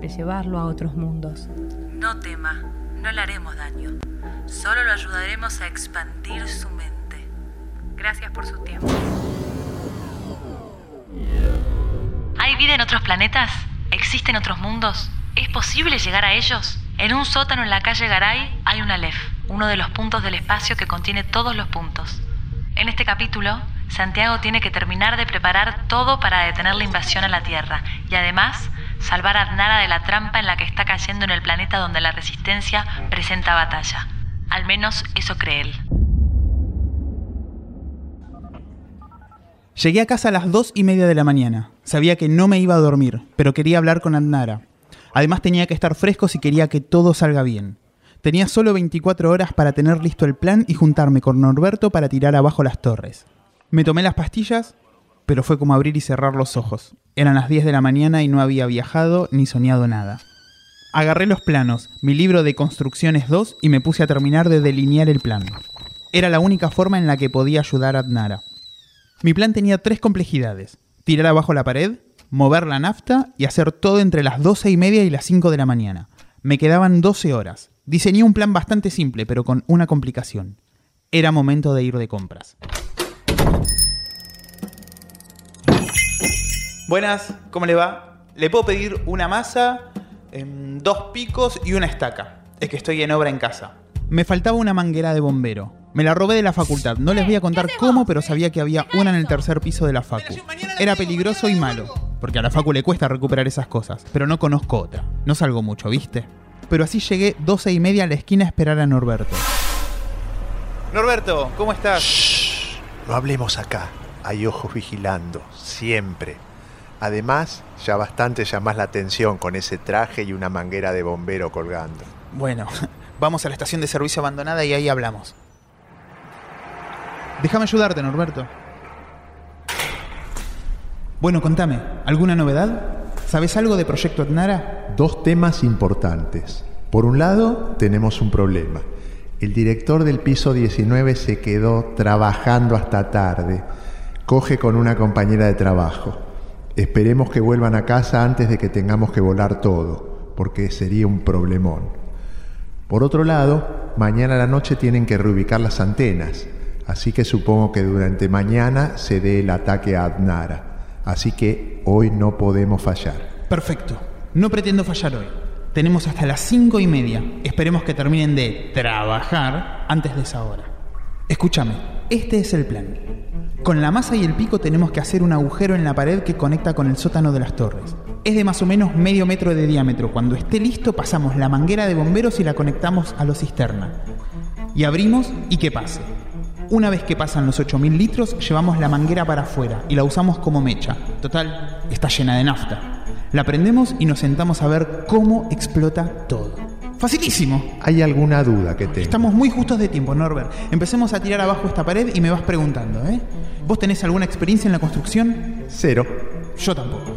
de llevarlo a otros mundos. no tema, no le haremos daño. Solo lo ayudaremos a expandir su mente. Gracias por su tiempo. ¿Hay vida en otros planetas? ¿Existen otros mundos? ¿Es posible llegar a ellos? En un sótano en la calle Garay hay un Aleph, uno de los puntos del espacio que contiene todos los puntos. En este capítulo, Santiago tiene que terminar de preparar todo para detener la invasión a la Tierra y además salvar a Adnara de la trampa en la que está cayendo en el planeta donde la resistencia presenta batalla. Al menos eso cree él. Llegué a casa a las dos y media de la mañana. Sabía que no me iba a dormir, pero quería hablar con Adnara. Además tenía que estar fresco si quería que todo salga bien. Tenía solo 24 horas para tener listo el plan y juntarme con Norberto para tirar abajo las torres. Me tomé las pastillas, pero fue como abrir y cerrar los ojos. Eran las 10 de la mañana y no había viajado ni soñado nada. Agarré los planos, mi libro de construcciones 2 y me puse a terminar de delinear el plan. Era la única forma en la que podía ayudar a Adnara. Mi plan tenía tres complejidades. Tirar abajo la pared, mover la nafta y hacer todo entre las 12 y media y las 5 de la mañana. Me quedaban 12 horas. Diseñé un plan bastante simple, pero con una complicación. Era momento de ir de compras. Buenas, ¿cómo le va? Le puedo pedir una masa, em, dos picos y una estaca. Es que estoy en obra en casa. Me faltaba una manguera de bombero. Me la robé de la facultad. No les voy a contar cómo, pero sabía que había una en el tercer piso de la facu. Era peligroso y malo, porque a la facu le cuesta recuperar esas cosas, pero no conozco otra. No salgo mucho, ¿viste? Pero así llegué 12 y media a la esquina a esperar a Norberto. Norberto, ¿cómo estás? No hablemos acá. Hay ojos vigilando, siempre. Además, ya bastante llamás la atención con ese traje y una manguera de bombero colgando. Bueno, vamos a la estación de servicio abandonada y ahí hablamos. Déjame ayudarte, Norberto. Bueno, contame, ¿alguna novedad? ¿Sabes algo de Proyecto Adnara? Dos temas importantes. Por un lado, tenemos un problema. El director del piso 19 se quedó trabajando hasta tarde. Coge con una compañera de trabajo. Esperemos que vuelvan a casa antes de que tengamos que volar todo, porque sería un problemón. Por otro lado, mañana a la noche tienen que reubicar las antenas, así que supongo que durante mañana se dé el ataque a Adnara. Así que hoy no podemos fallar. Perfecto. No pretendo fallar hoy. Tenemos hasta las cinco y media. Esperemos que terminen de trabajar antes de esa hora. Escúchame, este es el plan. Con la masa y el pico tenemos que hacer un agujero en la pared que conecta con el sótano de las torres. Es de más o menos medio metro de diámetro. Cuando esté listo pasamos la manguera de bomberos y la conectamos a la cisterna. Y abrimos y que pase. Una vez que pasan los 8.000 litros, llevamos la manguera para afuera y la usamos como mecha. Total, está llena de nafta. La prendemos y nos sentamos a ver cómo explota todo. Facilísimo. ¿Hay alguna duda que tenga? Estamos muy justos de tiempo, Norbert. Empecemos a tirar abajo esta pared y me vas preguntando, ¿eh? ¿Vos tenés alguna experiencia en la construcción? Cero. Yo tampoco.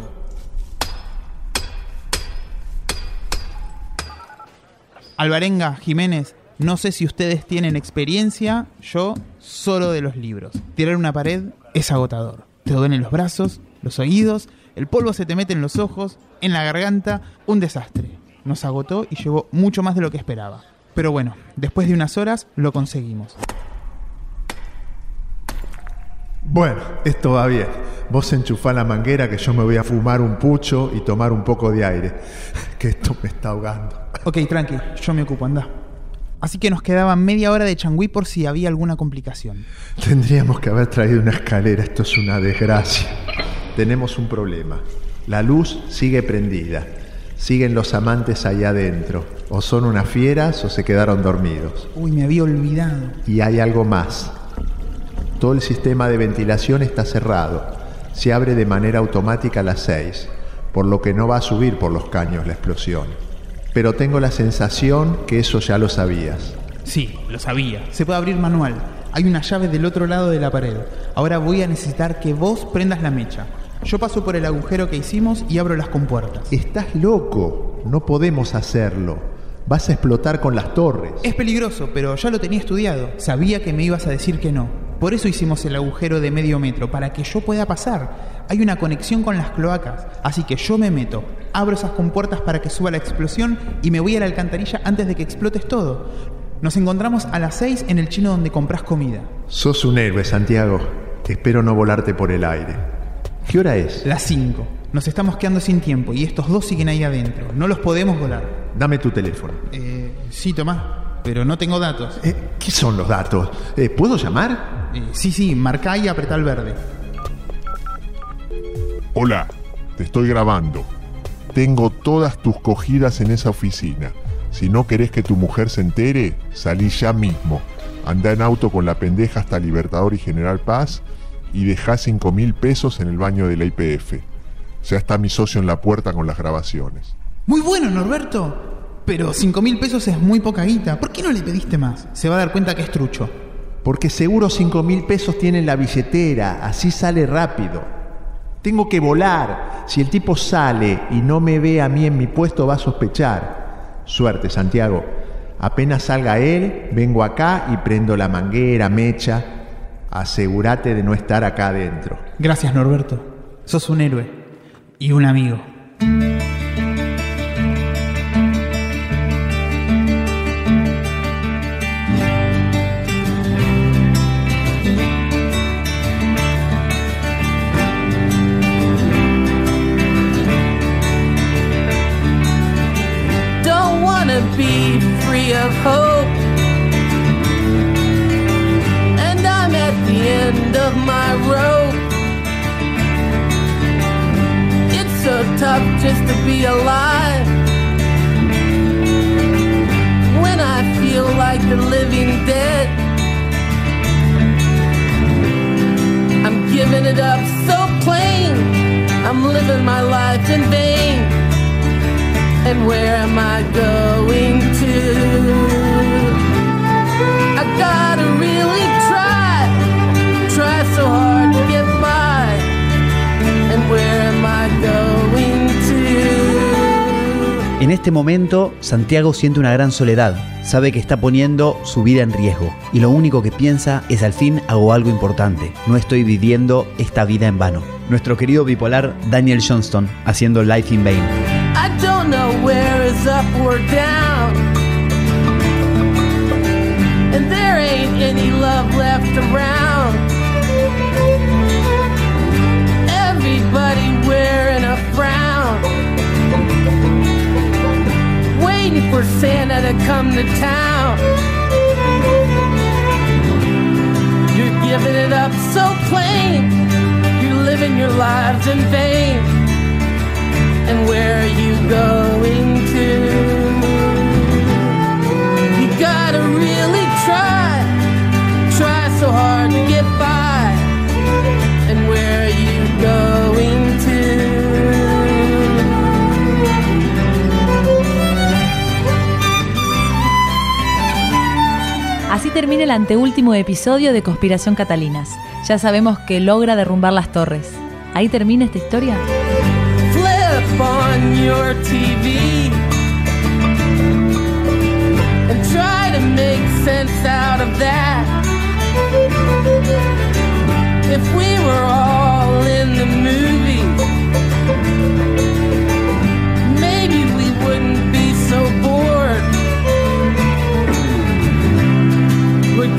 Alvarenga, Jiménez, no sé si ustedes tienen experiencia, yo solo de los libros. Tirar una pared es agotador. Te duelen los brazos, los oídos, el polvo se te mete en los ojos, en la garganta, un desastre. Nos agotó y llevó mucho más de lo que esperaba. Pero bueno, después de unas horas lo conseguimos. Bueno, esto va bien. Vos enchufá la manguera que yo me voy a fumar un pucho y tomar un poco de aire. Que esto me está ahogando. Ok, tranqui, yo me ocupo, anda. Así que nos quedaba media hora de changüí por si había alguna complicación. Tendríamos que haber traído una escalera, esto es una desgracia. Tenemos un problema. La luz sigue prendida. Siguen los amantes allá adentro. O son unas fieras o se quedaron dormidos. Uy, me había olvidado. Y hay algo más. Todo el sistema de ventilación está cerrado. Se abre de manera automática a las 6, por lo que no va a subir por los caños la explosión. Pero tengo la sensación que eso ya lo sabías. Sí, lo sabía. Se puede abrir manual. Hay una llave del otro lado de la pared. Ahora voy a necesitar que vos prendas la mecha. Yo paso por el agujero que hicimos y abro las compuertas. Estás loco. No podemos hacerlo. Vas a explotar con las torres. Es peligroso, pero ya lo tenía estudiado. Sabía que me ibas a decir que no. Por eso hicimos el agujero de medio metro, para que yo pueda pasar. Hay una conexión con las cloacas, así que yo me meto, abro esas compuertas para que suba la explosión y me voy a la alcantarilla antes de que explotes todo. Nos encontramos a las 6 en el chino donde compras comida. Sos un héroe, Santiago. Espero no volarte por el aire. ¿Qué hora es? Las 5. Nos estamos quedando sin tiempo y estos dos siguen ahí adentro. No los podemos volar. Dame tu teléfono. Eh, sí, Tomás, pero no tengo datos. Eh, ¿Qué son los datos? Eh, ¿Puedo llamar? Eh, sí, sí, marca y apretá el verde. Hola, te estoy grabando. Tengo todas tus cogidas en esa oficina. Si no querés que tu mujer se entere, salí ya mismo. Anda en auto con la pendeja hasta Libertador y General Paz y dejá cinco mil pesos en el baño de la IPF. Ya está mi socio en la puerta con las grabaciones. Muy bueno, Norberto. Pero cinco mil pesos es muy poca guita. ¿Por qué no le pediste más? Se va a dar cuenta que es trucho. Porque seguro cinco mil pesos tiene en la billetera, así sale rápido. Tengo que volar. Si el tipo sale y no me ve a mí en mi puesto, va a sospechar. Suerte, Santiago. Apenas salga él, vengo acá y prendo la manguera, mecha. Asegúrate de no estar acá adentro. Gracias, Norberto. Sos un héroe. Y un amigo. Tough just to be alive. When I feel like the living dead. I'm giving it up so plain. I'm living my life in vain. And where am I going to? Este momento, Santiago siente una gran soledad. Sabe que está poniendo su vida en riesgo. Y lo único que piensa es al fin hago algo importante. No estoy viviendo esta vida en vano. Nuestro querido bipolar Daniel Johnston haciendo Life in Vain. For Santa to come to town. You're giving it up so plain. You're living your lives in vain and where are you going to? Termina el anteúltimo episodio de Conspiración Catalinas. Ya sabemos que logra derrumbar las torres. ¿Ahí termina esta historia? Flip on your TV and try to make sense out of that.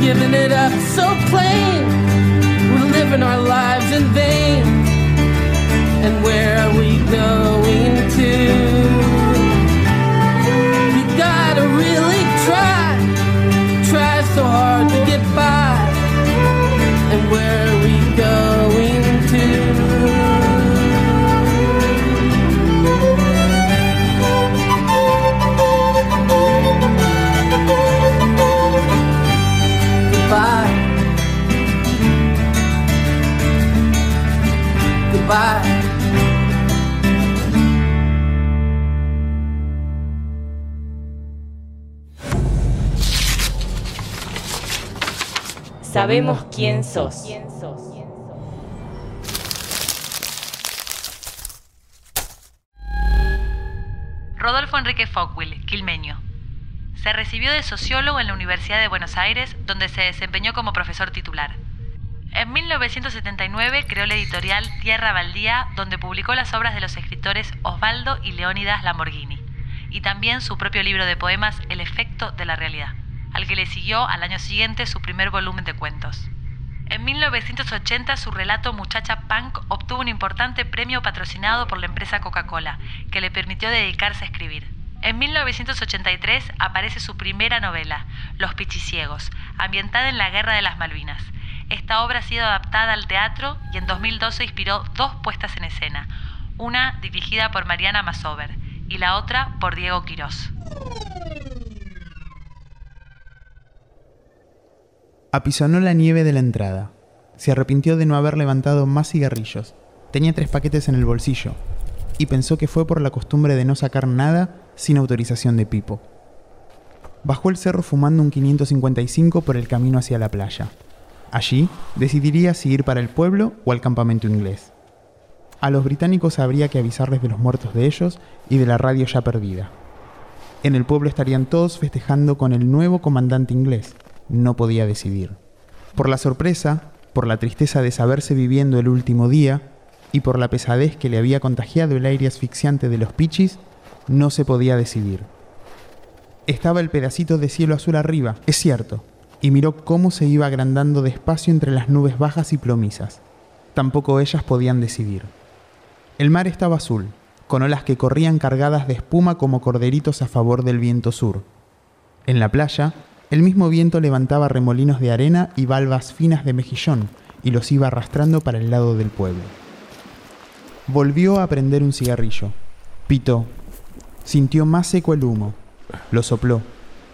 giving it up so plain. We're living our lives in vain. And where are we going to? We gotta really try, try so hard to get by. And where are we going? Sabemos quién sos. Rodolfo Enrique Fockwell, quilmeño. Se recibió de sociólogo en la Universidad de Buenos Aires, donde se desempeñó como profesor titular. En 1979 creó la editorial Tierra Baldía, donde publicó las obras de los escritores Osvaldo y Leónidas Lamborghini, y también su propio libro de poemas El efecto de la realidad, al que le siguió al año siguiente su primer volumen de cuentos. En 1980 su relato Muchacha Punk obtuvo un importante premio patrocinado por la empresa Coca-Cola, que le permitió dedicarse a escribir. En 1983 aparece su primera novela, Los Pichiciegos, ambientada en la Guerra de las Malvinas. Esta obra ha sido adaptada al teatro y en 2012 inspiró dos puestas en escena, una dirigida por Mariana Masover y la otra por Diego Quirós. Apisonó la nieve de la entrada. Se arrepintió de no haber levantado más cigarrillos. Tenía tres paquetes en el bolsillo. Y pensó que fue por la costumbre de no sacar nada sin autorización de Pipo. Bajó el cerro fumando un 555 por el camino hacia la playa. Allí decidiría si ir para el pueblo o al campamento inglés. A los británicos habría que avisarles de los muertos de ellos y de la radio ya perdida. En el pueblo estarían todos festejando con el nuevo comandante inglés, no podía decidir. Por la sorpresa, por la tristeza de saberse viviendo el último día y por la pesadez que le había contagiado el aire asfixiante de los pichis, no se podía decidir. Estaba el pedacito de cielo azul arriba, es cierto, y miró cómo se iba agrandando despacio entre las nubes bajas y plomizas. Tampoco ellas podían decidir. El mar estaba azul, con olas que corrían cargadas de espuma como corderitos a favor del viento sur. En la playa, el mismo viento levantaba remolinos de arena y valvas finas de mejillón y los iba arrastrando para el lado del pueblo. Volvió a prender un cigarrillo. Pitó. Sintió más seco el humo. Lo sopló.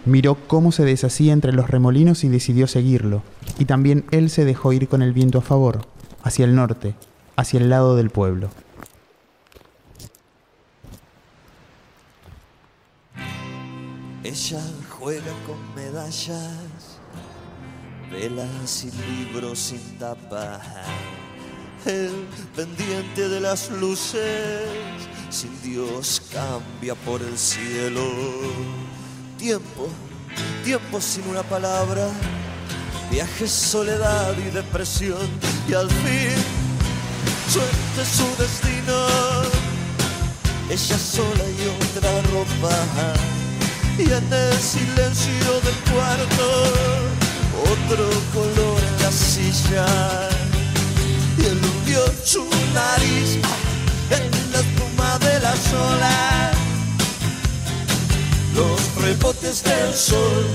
Miró cómo se deshacía entre los remolinos y decidió seguirlo. Y también él se dejó ir con el viento a favor, hacia el norte, hacia el lado del pueblo. Ella juega con medallas, velas y libros sin tapa. El pendiente de las luces, sin Dios cambia por el cielo. Tiempo, tiempo sin una palabra, viaje, soledad y depresión. Y al fin, suerte su destino. Ella sola y otra ropa y en el silencio del cuarto otro color en la silla. Y él hundió su nariz en la espuma de la olas. Los rebotes del sol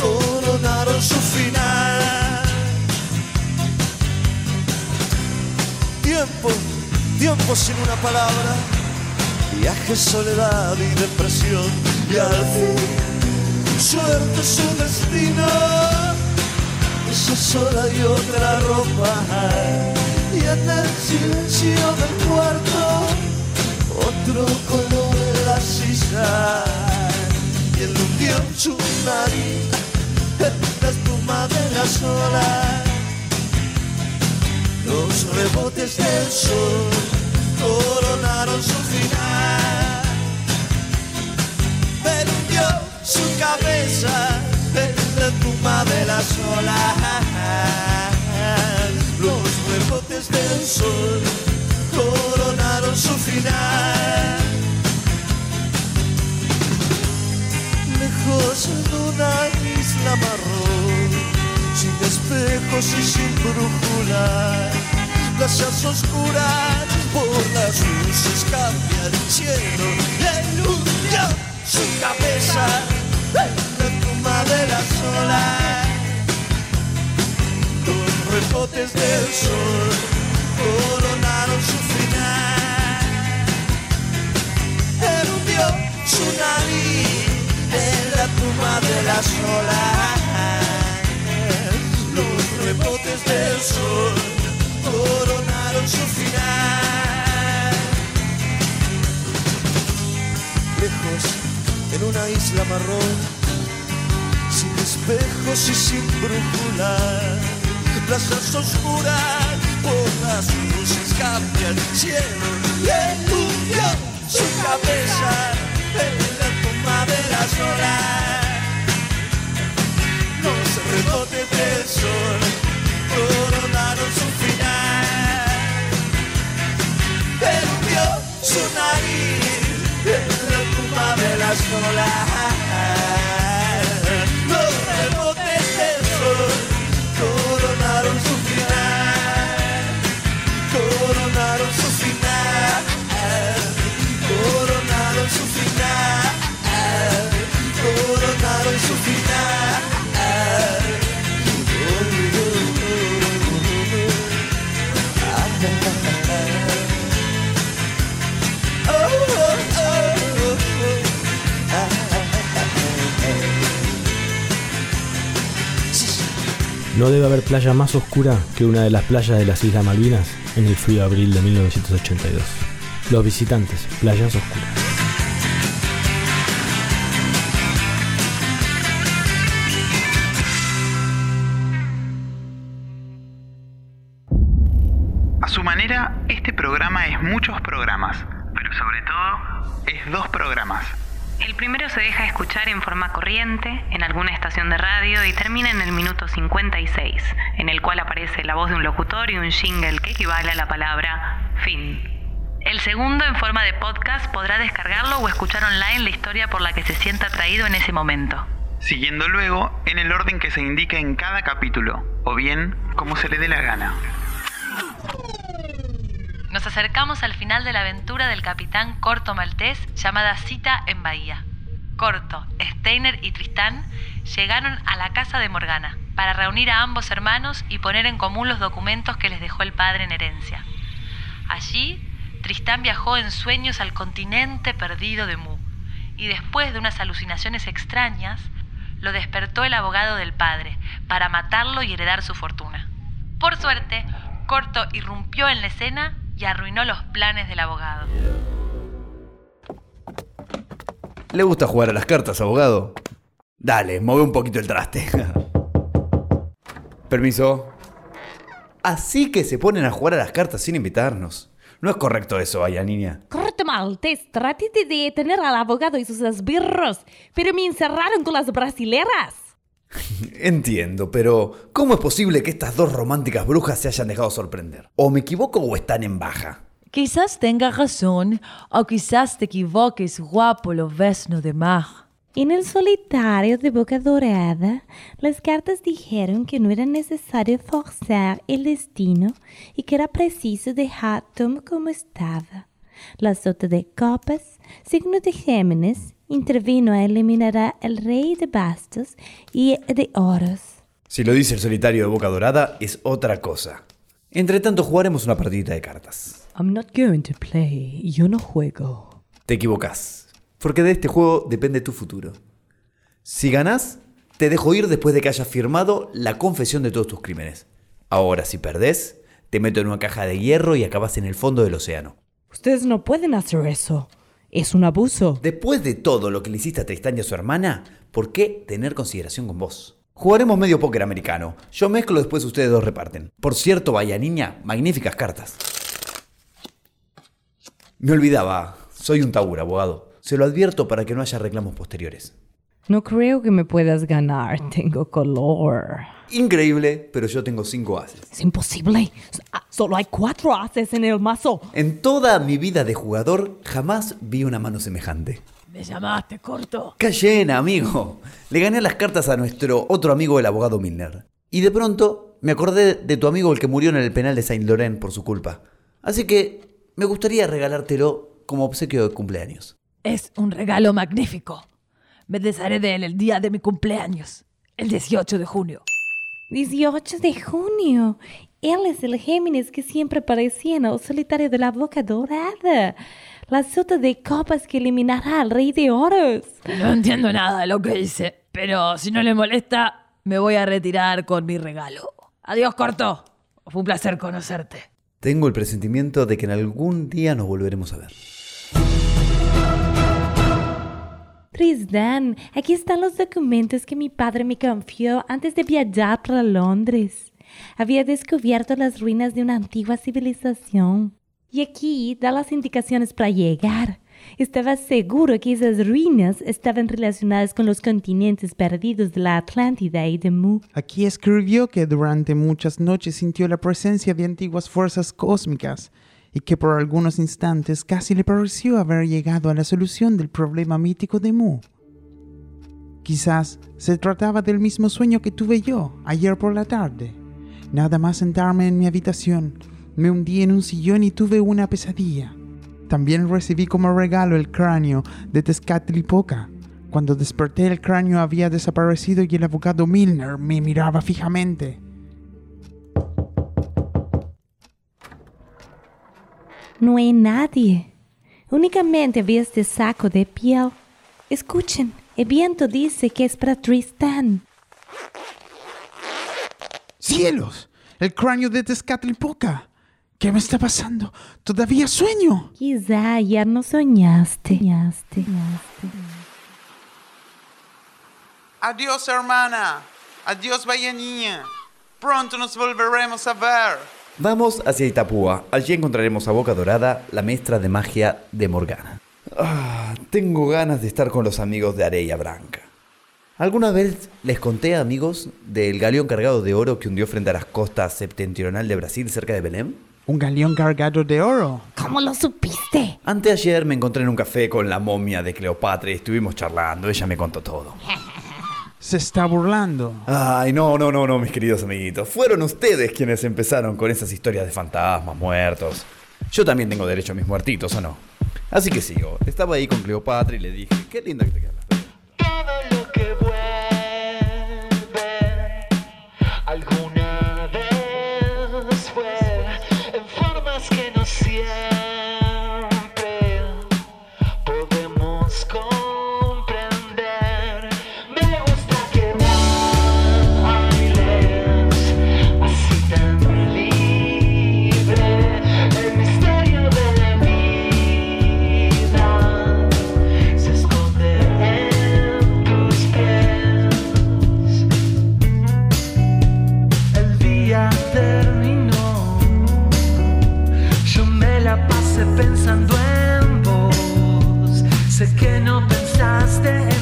coronaron su final. Tiempo tiempo sin una palabra viaje, soledad y depresión y al fin suerte su destino. Esa sola y otra ropa. Y en el silencio del cuarto otro color en la sisa y él hundió su nariz en la espuma de las olas los rebotes del sol coronaron su final. Su cabeza la tumba de las olas. Los rebotes del sol coronaron su final. Lejos en una isla marrón, sin espejos y sin brújula, las oscuras por las luces cambia el cielo y su cabeza la tumba de las olas los rebotes del sol coronaron su final él hundió su nariz en la tumba de las olas los rebotes del sol coronaron su final. Una isla marrón, sin espejos y sin brújula. Plazas oscuras por las luces cambian el cielo y entumió su cabeza en la tumba de las horas. Los rebotes del sol coronaron su final. Él vio su nariz tumba No debe haber playa más oscura que una de las playas de las Islas Malvinas en el frío abril de 1982. Los visitantes, playas oscuras. Escuchar en forma corriente en alguna estación de radio y termina en el minuto 56, en el cual aparece la voz de un locutor y un jingle que equivale a la palabra fin. El segundo, en forma de podcast, podrá descargarlo o escuchar online la historia por la que se sienta atraído en ese momento. Siguiendo luego en el orden que se indica en cada capítulo, o bien como se le dé la gana. Nos acercamos al final de la aventura del capitán Corto Maltés llamada Cita en Bahía. Corto, Steiner y Tristán llegaron a la casa de Morgana para reunir a ambos hermanos y poner en común los documentos que les dejó el padre en herencia. Allí, Tristán viajó en sueños al continente perdido de Mu y después de unas alucinaciones extrañas, lo despertó el abogado del padre para matarlo y heredar su fortuna. Por suerte, Corto irrumpió en la escena y arruinó los planes del abogado. ¿Le gusta jugar a las cartas, abogado? Dale, mueve un poquito el traste. Permiso. Así que se ponen a jugar a las cartas sin invitarnos. No es correcto eso, vaya niña. Corto maltés, traté de detener al abogado y sus esbirros, pero me encerraron con las brasileras. Entiendo, pero ¿cómo es posible que estas dos románticas brujas se hayan dejado sorprender? ¿O me equivoco o están en baja? Quizás tengas razón, o quizás te equivoques, guapo lobesno de mar. En el solitario de Boca Dorada, las cartas dijeron que no era necesario forzar el destino y que era preciso dejar todo como estaba. La sota de copas, signo de Géminis, intervino a eliminar al rey de bastos y de oros. Si lo dice el solitario de Boca Dorada, es otra cosa. Entre tanto, jugaremos una partidita de cartas. I'm not going to play. Yo no juego. Te equivocas. Porque de este juego depende tu futuro. Si ganás, te dejo ir después de que hayas firmado la confesión de todos tus crímenes. Ahora, si perdés, te meto en una caja de hierro y acabas en el fondo del océano. Ustedes no pueden hacer eso. Es un abuso. Después de todo lo que le hiciste a Tristán y a su hermana, ¿por qué tener consideración con vos? Jugaremos medio póker americano. Yo mezclo, después ustedes dos reparten. Por cierto, vaya niña, magníficas cartas. Me olvidaba, soy un taur, abogado. Se lo advierto para que no haya reclamos posteriores. No creo que me puedas ganar. Tengo color. Increíble, pero yo tengo cinco haces. Es imposible. Solo hay cuatro haces en el mazo. En toda mi vida de jugador, jamás vi una mano semejante. Me llamaste corto. Cayena, amigo. Le gané las cartas a nuestro otro amigo, el abogado Milner. Y de pronto me acordé de tu amigo el que murió en el penal de Saint Laurent por su culpa. Así que me gustaría regalártelo como obsequio de cumpleaños. Es un regalo magnífico. Me desharé de él el día de mi cumpleaños, el 18 de junio. 18 de junio. Él es el Géminis que siempre parecía en el solitario de la boca dorada. La sota de copas que eliminará al rey de oros. No entiendo nada de lo que dice, pero si no le molesta, me voy a retirar con mi regalo. Adiós, corto. Fue un placer conocerte. Tengo el presentimiento de que en algún día nos volveremos a ver. Tristan, aquí están los documentos que mi padre me confió antes de viajar para Londres. Había descubierto las ruinas de una antigua civilización. Y aquí da las indicaciones para llegar. Estaba seguro que esas ruinas estaban relacionadas con los continentes perdidos de la Atlántida y de Mu. Aquí escribió que durante muchas noches sintió la presencia de antiguas fuerzas cósmicas y que por algunos instantes casi le pareció haber llegado a la solución del problema mítico de Mu. Quizás se trataba del mismo sueño que tuve yo ayer por la tarde. Nada más sentarme en mi habitación, me hundí en un sillón y tuve una pesadilla. También recibí como regalo el cráneo de Tezcatlipoca. Cuando desperté el cráneo había desaparecido y el abogado Milner me miraba fijamente. No hay nadie. Únicamente vi este saco de piel. Escuchen, el viento dice que es para Tristan. ¡Cielos! El cráneo de Tezcatlipoca. ¿Qué me está pasando? ¿Todavía sueño? Quizá ayer no soñaste. soñaste. soñaste. Adiós, hermana. Adiós, vaya niña. Pronto nos volveremos a ver. Vamos hacia Itapúa. Allí encontraremos a Boca Dorada, la maestra de magia de Morgana. Ah, tengo ganas de estar con los amigos de Areia Branca. ¿Alguna vez les conté, amigos, del galeón cargado de oro que hundió frente a las costas septentrional de Brasil, cerca de Belém? ¿Un galeón cargado de oro? ¿Cómo lo supiste? Anteayer me encontré en un café con la momia de Cleopatra y estuvimos charlando. Ella me contó todo. Se está burlando. Ay, no, no, no, no, mis queridos amiguitos. Fueron ustedes quienes empezaron con esas historias de fantasmas, muertos. Yo también tengo derecho a mis muertitos, ¿o no? Así que sigo. Estaba ahí con Cleopatra y le dije, qué linda que te quedas. Todo lo que vuelve que pensando en vos. Sé que no pensaste en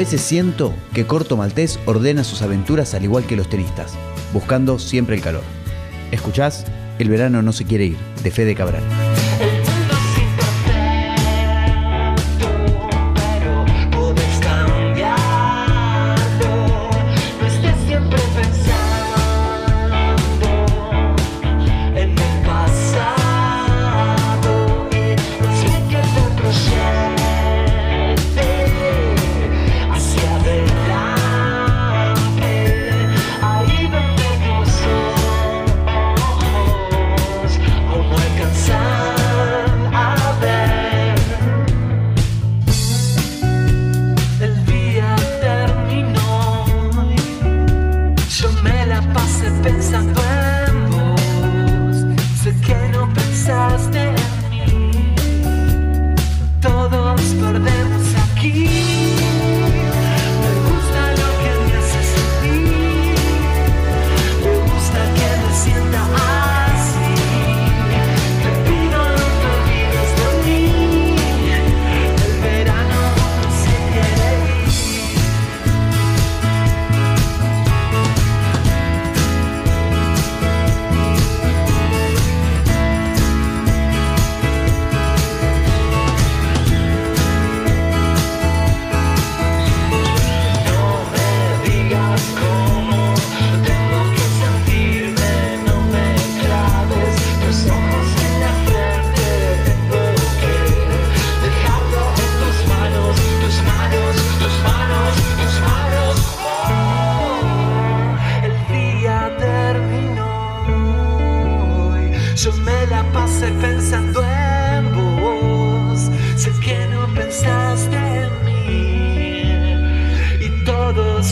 veces siento que Corto Maltés ordena sus aventuras al igual que los tenistas, buscando siempre el calor. ¿Escuchás? El verano no se quiere ir, de Fede Cabral.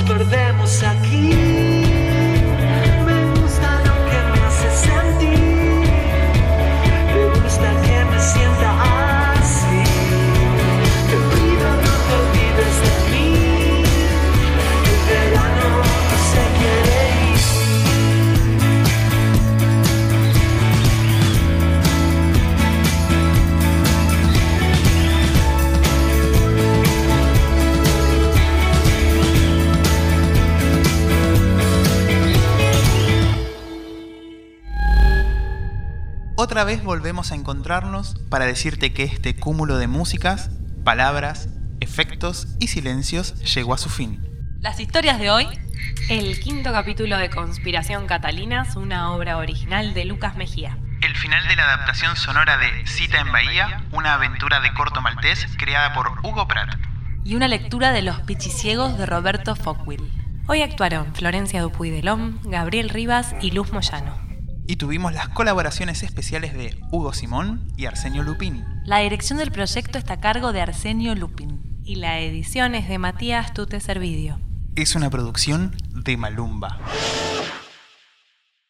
perdemos aquí. Otra vez volvemos a encontrarnos para decirte que este cúmulo de músicas, palabras, efectos y silencios llegó a su fin. Las historias de hoy. El quinto capítulo de Conspiración Catalinas, una obra original de Lucas Mejía. El final de la adaptación sonora de Cita en Bahía, una aventura de corto maltés creada por Hugo Pratt. Y una lectura de Los Pichiciegos de Roberto Fockwil. Hoy actuaron Florencia Dupuy de Lom, Gabriel Rivas y Luz Moyano. Y tuvimos las colaboraciones especiales de Hugo Simón y Arsenio Lupini. La dirección del proyecto está a cargo de Arsenio Lupin. Y la edición es de Matías Tute Servidio. Es una producción de Malumba.